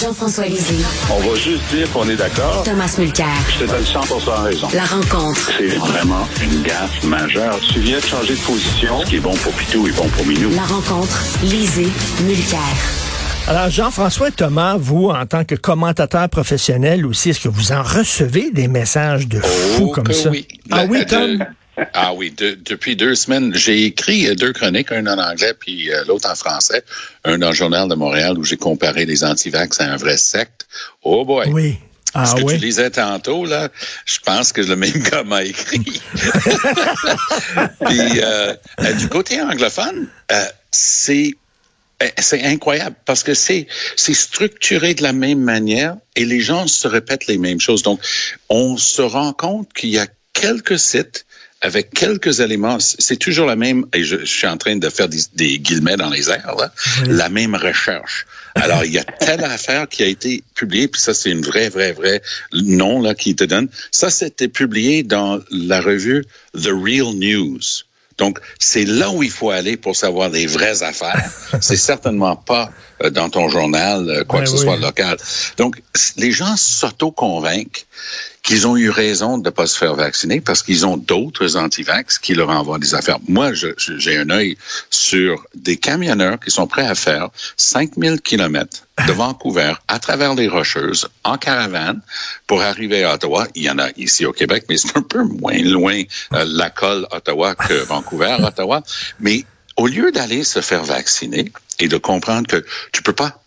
Jean-François Lisée. On va juste dire qu'on est d'accord. Thomas Mulcair. Je te donne 100 raison. La rencontre. C'est vraiment une gaffe majeure. Tu viens de changer de position. Ce qui est bon pour Pitou est bon pour Minou. La rencontre. Lisée. Mulcair. Alors, Jean-François Thomas, vous, en tant que commentateur professionnel aussi, est-ce que vous en recevez des messages de fous Oh, comme ça? oui. Ah oui, de- Tom? Ah oui, de- depuis deux semaines, j'ai écrit euh, deux chroniques, un en anglais puis euh, l'autre en français, un dans le journal de Montréal où j'ai comparé les antivax à un vrai secte. Oh boy. Oui. Ah Ce que oui. tu lisais tantôt, là, je pense que le même gars m'a écrit. Puis, euh, euh, du côté anglophone, euh, c'est euh, c'est incroyable parce que c'est c'est structuré de la même manière et les gens se répètent les mêmes choses. Donc, on se rend compte qu'il y a quelques sites avec quelques éléments, c'est toujours la même, et je, je suis en train de faire des, des guillemets dans les airs, là, la même recherche. Alors, il y a telle affaire qui a été publiée, puis ça, c'est une vraie, vraie, vraie nom là, qui te donne. Ça, c'était publié dans la revue The Real News. Donc, c'est là où il faut aller pour savoir les vraies affaires. c'est certainement pas euh, dans ton journal, euh, quoi Ben que ce soit local. Donc, les gens s'auto-convainquent qu'ils ont eu raison de ne pas se faire vacciner parce qu'ils ont d'autres antivax qui leur envoient des affaires. Moi, j'ai un œil sur des camionneurs qui sont prêts à faire 5000 kilomètres de Vancouver à travers les Rocheuses en caravane pour arriver à Ottawa. Il y en a ici au Québec, mais c'est un peu moins loin euh, la colle Ottawa que Vancouver, Ottawa. Mais au lieu d'aller se faire vacciner et de comprendre que tu peux pas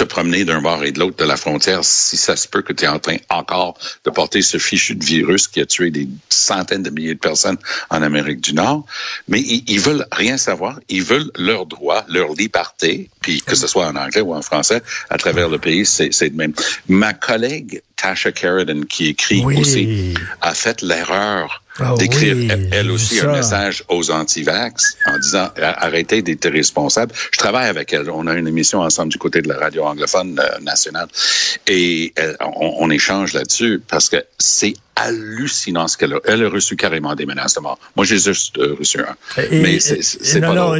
te promener d'un bord et de l'autre de la frontière si ça se peut que tu es en train encore de porter ce fichu de virus qui a tué des centaines de milliers de personnes en Amérique du Nord. Mais ils, ils veulent rien savoir. Ils veulent leurs droits, leur liberté, puis que ce soit en anglais ou en français, à travers le pays, c'est de même. Ma collègue Tasha Sheridan, qui écrit Oui. aussi, a fait l'erreur Ah d'écrire oui, elle, aussi un message aux anti-vax en disant arrêtez d'être responsables. Je travaille avec elle. On a une émission ensemble du côté de la radio anglophone euh, nationale et euh, on, on échange là-dessus parce que c'est hallucinant ce qu'elle a. Elle a reçu carrément des menaces de mort. Moi, j'ai juste euh, reçu un. Et- Mais c'est non, pas pas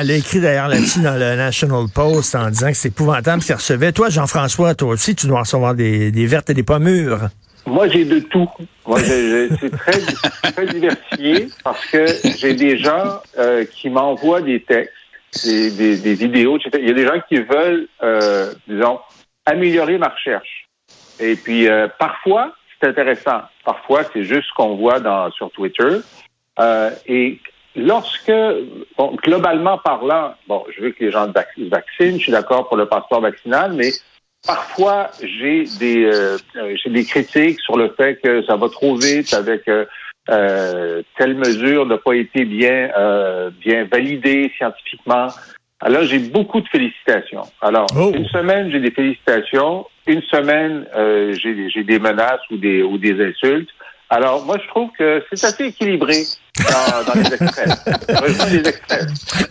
elle a écrit d'ailleurs là-dessus dans le National Post en disant que c'est épouvantable ce qu'elle recevait. Toi, Jean-François, toi aussi, tu dois recevoir des, des vertes et des pas mûres. Moi, j'ai de tout. Moi, c'est très, très diversifié parce que j'ai des gens euh, qui m'envoient des textes, des, des, des vidéos, etc. Il y a des gens qui veulent, euh, disons, améliorer ma recherche. Et puis, euh, parfois, c'est intéressant. Parfois, c'est juste ce qu'on voit dans, sur Twitter. Euh, et lorsque, bon, globalement parlant, bon, je veux que les gens se vaccinent, je suis d'accord pour le passeport vaccinal, mais parfois j'ai des euh, euh, des critiques sur le fait que ça va trop vite avec euh, euh, telle mesure n'a pas été bien euh, bien validée scientifiquement. Alors j'ai beaucoup de félicitations. Alors Oh. une semaine j'ai des félicitations, une semaine euh, j'ai des- j'ai des menaces ou des ou des insultes. Alors moi je trouve que c'est assez équilibré dans, dans les.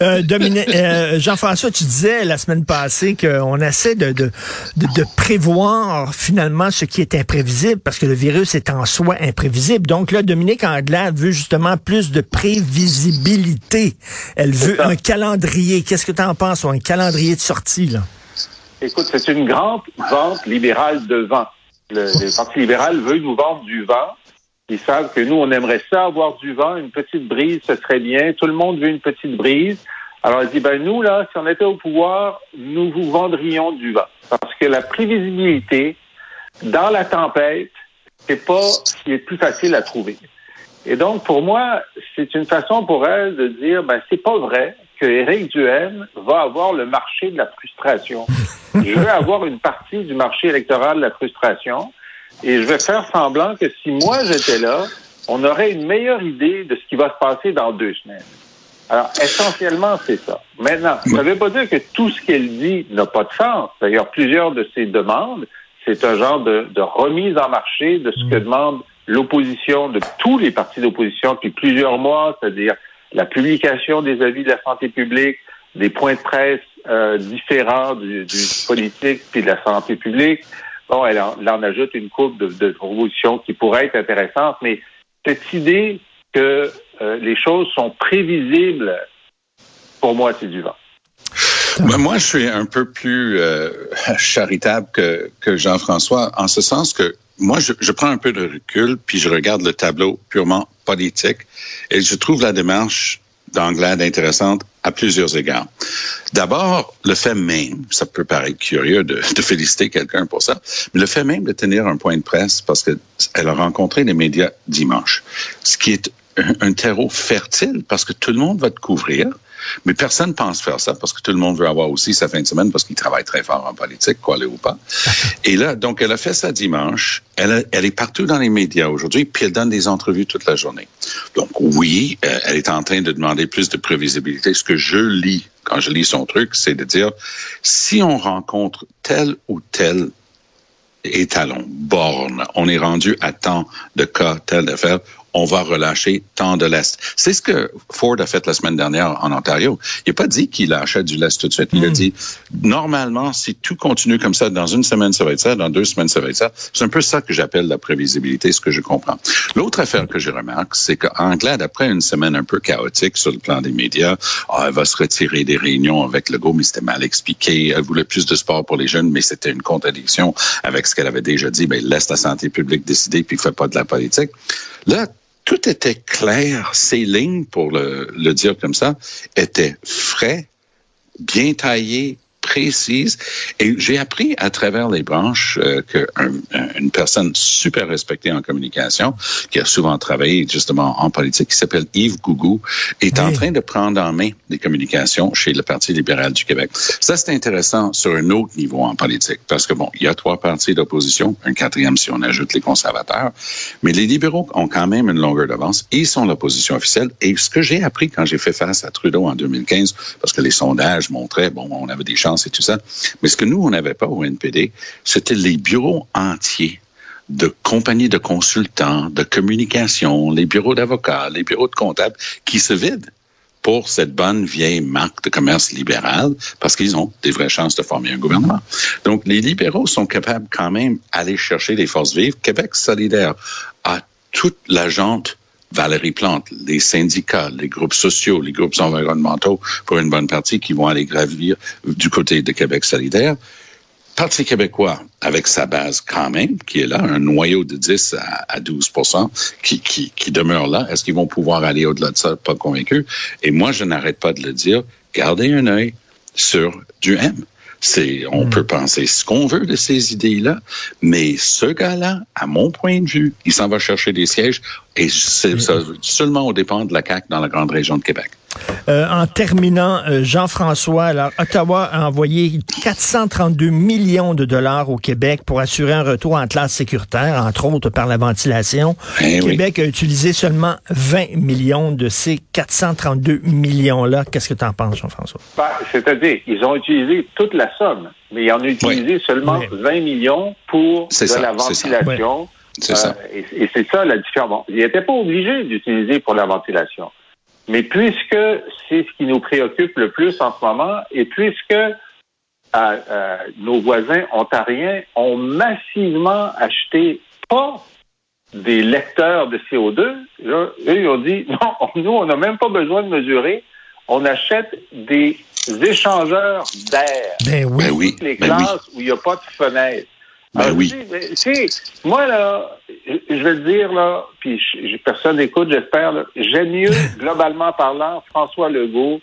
Euh, Dominique, euh, Jean-François, tu disais la semaine passée qu'on essaie de, de, de, de prévoir finalement ce qui est imprévisible parce que le virus est en soi imprévisible. Donc là, Dominique Anglade veut justement plus de prévisibilité. Elle veut un calendrier. Qu'est-ce que tu en penses, un calendrier de sortie, là? Écoute, c'est une grande vente libérale de vent. Le, le Parti libéral veut nous vendre du vent. Ils savent que nous, on aimerait ça avoir du vent, une petite brise, ce serait bien. Tout le monde veut une petite brise. Alors, il dit, ben nous, là, si on était au pouvoir, nous vous vendrions du vent. Parce que la prévisibilité dans la tempête, c'est pas ce qui est plus facile à trouver. Et donc, pour moi, c'est une façon pour elle de dire, ben, c'est pas vrai que Éric Duhaime va avoir le marché de la frustration. Je veux avoir une partie du marché électoral de la frustration et je vais faire semblant que si moi j'étais là, on aurait une meilleure idée de ce qui va se passer dans deux semaines. Alors, essentiellement, c'est ça. Maintenant, ça ne veut pas dire que tout ce qu'elle dit n'a pas de sens. D'ailleurs, plusieurs de ses demandes, c'est un genre de, de remise en marché de ce que demande l'opposition, de tous les partis d'opposition depuis plusieurs mois, c'est-à-dire la publication des avis de la santé publique, des points de presse euh, différents du, du politique puis de la santé publique. Bon, elle en, ajoute une coupe de, de propositions qui pourraient être intéressantes, mais cette idée que euh, les choses sont prévisibles, pour moi, c'est du vent. Ben, moi, je suis un peu plus euh, charitable que, que Jean-François, en ce sens que moi, je, je, prends un peu de recul, puis je regarde le tableau purement politique, et je trouve la démarche d'Anglade intéressante à plusieurs égards. D'abord, le fait même, ça peut paraître curieux de, de féliciter quelqu'un pour ça, mais le fait même de tenir un point de presse parce qu'elle a rencontré les médias dimanche, ce qui est un, terreau fertile parce que tout le monde va te couvrir. Mais personne ne pense faire ça parce que tout le monde veut avoir aussi sa fin de semaine parce qu'il travaille très fort en politique, quoi ou pas. Et là, donc, elle a fait ça dimanche. Elle, a, elle est partout dans les médias aujourd'hui, puis elle donne des entrevues toute la journée. Donc, oui, euh, elle est en train de demander plus de prévisibilité. Ce que je lis quand je lis son truc, c'est de dire, si on rencontre tel ou tel étalon, on est rendu à tant de cas, telle affaire, on va relâcher tant de lest. C'est ce que Ford a fait la semaine dernière en Ontario. Il n'a pas dit qu'il lâchait du lest tout de suite. Il a dit, normalement, si tout continue comme ça, dans une semaine, ça va être ça, dans deux semaines, ça va être ça. C'est un peu ça que j'appelle la prévisibilité, ce que je comprends. L'autre affaire que je remarque, c'est qu'Anglade, après une semaine un peu chaotique sur le plan des médias, oh, elle va se retirer des réunions avec le go, mais c'était mal expliqué. Elle voulait plus de sport pour les jeunes, mais c'était une contradiction avec ce qu'elle avait déjà dit. Ben, laisse la santé publique décider, puis fait pas de la politique. Là, tout était clair. Ces lignes, pour le, le dire comme ça, étaient frais, bien taillés, précises. Et j'ai appris à travers les branches euh, qu'une personne super respectée en communication, qui a souvent travaillé justement en politique, qui s'appelle Yves Gougou, est oui. en train de prendre en main des communications chez le Parti libéral du Québec. Ça, c'est intéressant sur un autre niveau en politique, parce que bon, il y a trois partis d'opposition, un quatrième si on ajoute les conservateurs, mais les libéraux ont quand même une longueur d'avance. Ils sont l'opposition officielle. Et ce que j'ai appris quand j'ai fait face à Trudeau en 2015, parce que les sondages montraient, bon, on avait des chances et tout ça. Mais ce que nous, on n'avait pas au NPD, c'était les bureaux entiers de compagnies de consultants, de communication, les bureaux d'avocats, les bureaux de comptables qui se vident pour cette bonne vieille marque de commerce libéral parce qu'ils ont des vraies chances de former un gouvernement. Donc, les libéraux sont capables quand même d'aller chercher des forces vives. Québec solidaire a toute la jante Valérie Plante, les syndicats, les groupes sociaux, les groupes environnementaux, pour une bonne partie, qui vont aller gravir du côté de Québec solidaire. Parti québécois, avec sa base quand même, qui est là, un noyau de 10 à, à 12 qui, qui, qui demeure là. Est-ce qu'ils vont pouvoir aller au-delà de ça? Pas convaincu. Et moi, je n'arrête pas de le dire. Gardez un œil sur du M. C'est, on mmh. peut penser ce qu'on veut de ces idées-là, mais ce gars-là, à mon point de vue, il s'en va chercher des sièges et c'est mmh. seulement au dépend de la CAQ dans la grande région de Québec. Euh, en terminant, euh, Jean-François, alors Ottawa a envoyé 432 millions de dollars au Québec pour assurer un retour en classe sécuritaire, entre autres par la ventilation. Eh Québec oui. a utilisé seulement 20 millions de ces 432 millions-là. Qu'est-ce que tu en penses, Jean-François? Ben, C'est-à-dire qu'ils ont utilisé toute la somme, mais ils en ont utilisé oui. seulement oui. 20 millions pour de ça, la ventilation. C'est ça. ça. Euh, et, et c'est ça la différence. Bon, ils n'étaient pas obligés d'utiliser pour la ventilation. Mais puisque c'est ce qui nous préoccupe le plus en ce moment, et puisque euh, euh, nos voisins ontariens ont massivement acheté pas des lecteurs de CO2, là, eux, ils ont dit, non, nous, on n'a même pas besoin de mesurer, on achète des échangeurs d'air. Ben oui. Ben oui. Les ben classes oui. où il n'y a pas de fenêtre. Ben Alors, oui. Tu moi, là, je vais le dire, là, puis personne n'écoute, j'espère, j'aime mieux, globalement parlant, François Legault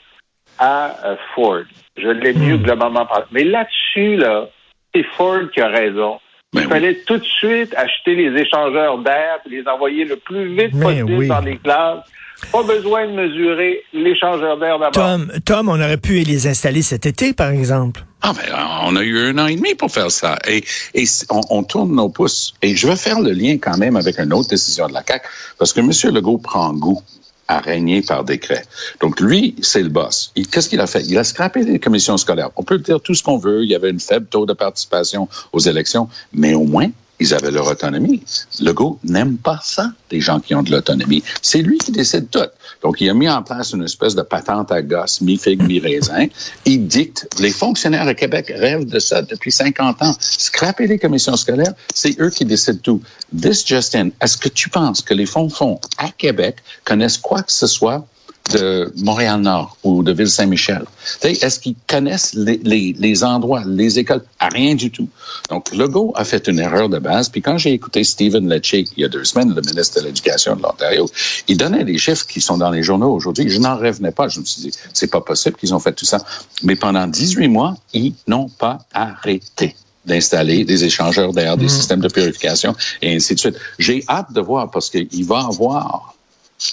à euh, Ford. Je l'aime mieux, Hmm. globalement parlant. Mais là-dessus, là, c'est Ford qui a raison. Ben Il fallait tout de suite acheter les échangeurs d'air et les envoyer le plus vite Mais possible oui. dans les classes. Pas besoin de mesurer l'échangeur d'air d'abord. Tom, Tom, on aurait pu les installer cet été, par exemple. Ah ben, on a eu un an et demi pour faire ça. Et, et on, on, tourne nos pouces. Et je vais faire le lien quand même avec une autre décision de la CAQ, parce que M. Legault prend goût à régner par décret. Donc, lui, c'est le boss. Qu'est-ce qu'il a fait? Il a scrappé les commissions scolaires. On peut dire tout ce qu'on veut. Il y avait une faible taux de participation aux élections, mais au moins, ils avaient leur autonomie. Legault n'aime pas ça, des gens qui ont de l'autonomie. C'est lui qui décide tout. Donc, il a mis en place une espèce de patente à gosse, mi-figue, mi-raisin. Il dicte. Les fonctionnaires à Québec rêvent de ça depuis 50 ans. Scraper les commissions scolaires, c'est eux qui décident tout. This just in, est-ce que tu penses que les fonds fonds à Québec connaissent quoi que ce soit de Montréal-Nord ou de Ville-Saint-Michel? Est-ce qu'ils connaissent les, les, les, endroits, les écoles? Rien du tout. Donc, Legault a fait une erreur de base. Puis quand j'ai écouté Stephen Lecce il y a deux semaines, le ministre de l'Éducation de l'Ontario, il donnait des chiffres qui sont dans les journaux aujourd'hui. Je n'en revenais pas. Je me suis dit, c'est pas possible qu'ils ont fait tout ça. Mais pendant 18 mois, ils n'ont pas arrêté d'installer des échangeurs d'air, des mmh. systèmes de purification et ainsi de suite. J'ai hâte de voir parce qu'il va avoir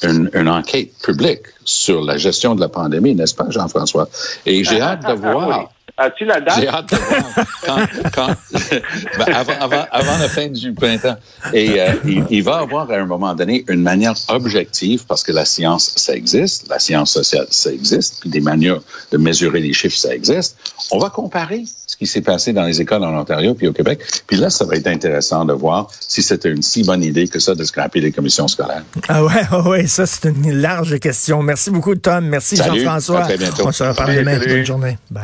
une, une, enquête publique sur la gestion de la pandémie, n'est-ce pas, Jean-François? Et j'ai hâte de voir. As-tu la date? J'ai hâte de voir quand, quand ben avant, avant, avant, la fin du printemps. Et euh, il, il, va avoir à un moment donné une manière objective, parce que la science, ça existe, la science sociale, ça existe, puis des manières de mesurer les chiffres, ça existe. On va comparer ce qui s'est passé dans les écoles en Ontario puis au Québec. Puis là, ça va être intéressant de voir si c'était une si bonne idée que ça de scraper les commissions scolaires. Ah ouais, ouais, ça c'est une large question. Merci beaucoup, Tom. Merci, Jean-François. À très bientôt. On se reparle demain. Bonne journée. Bye.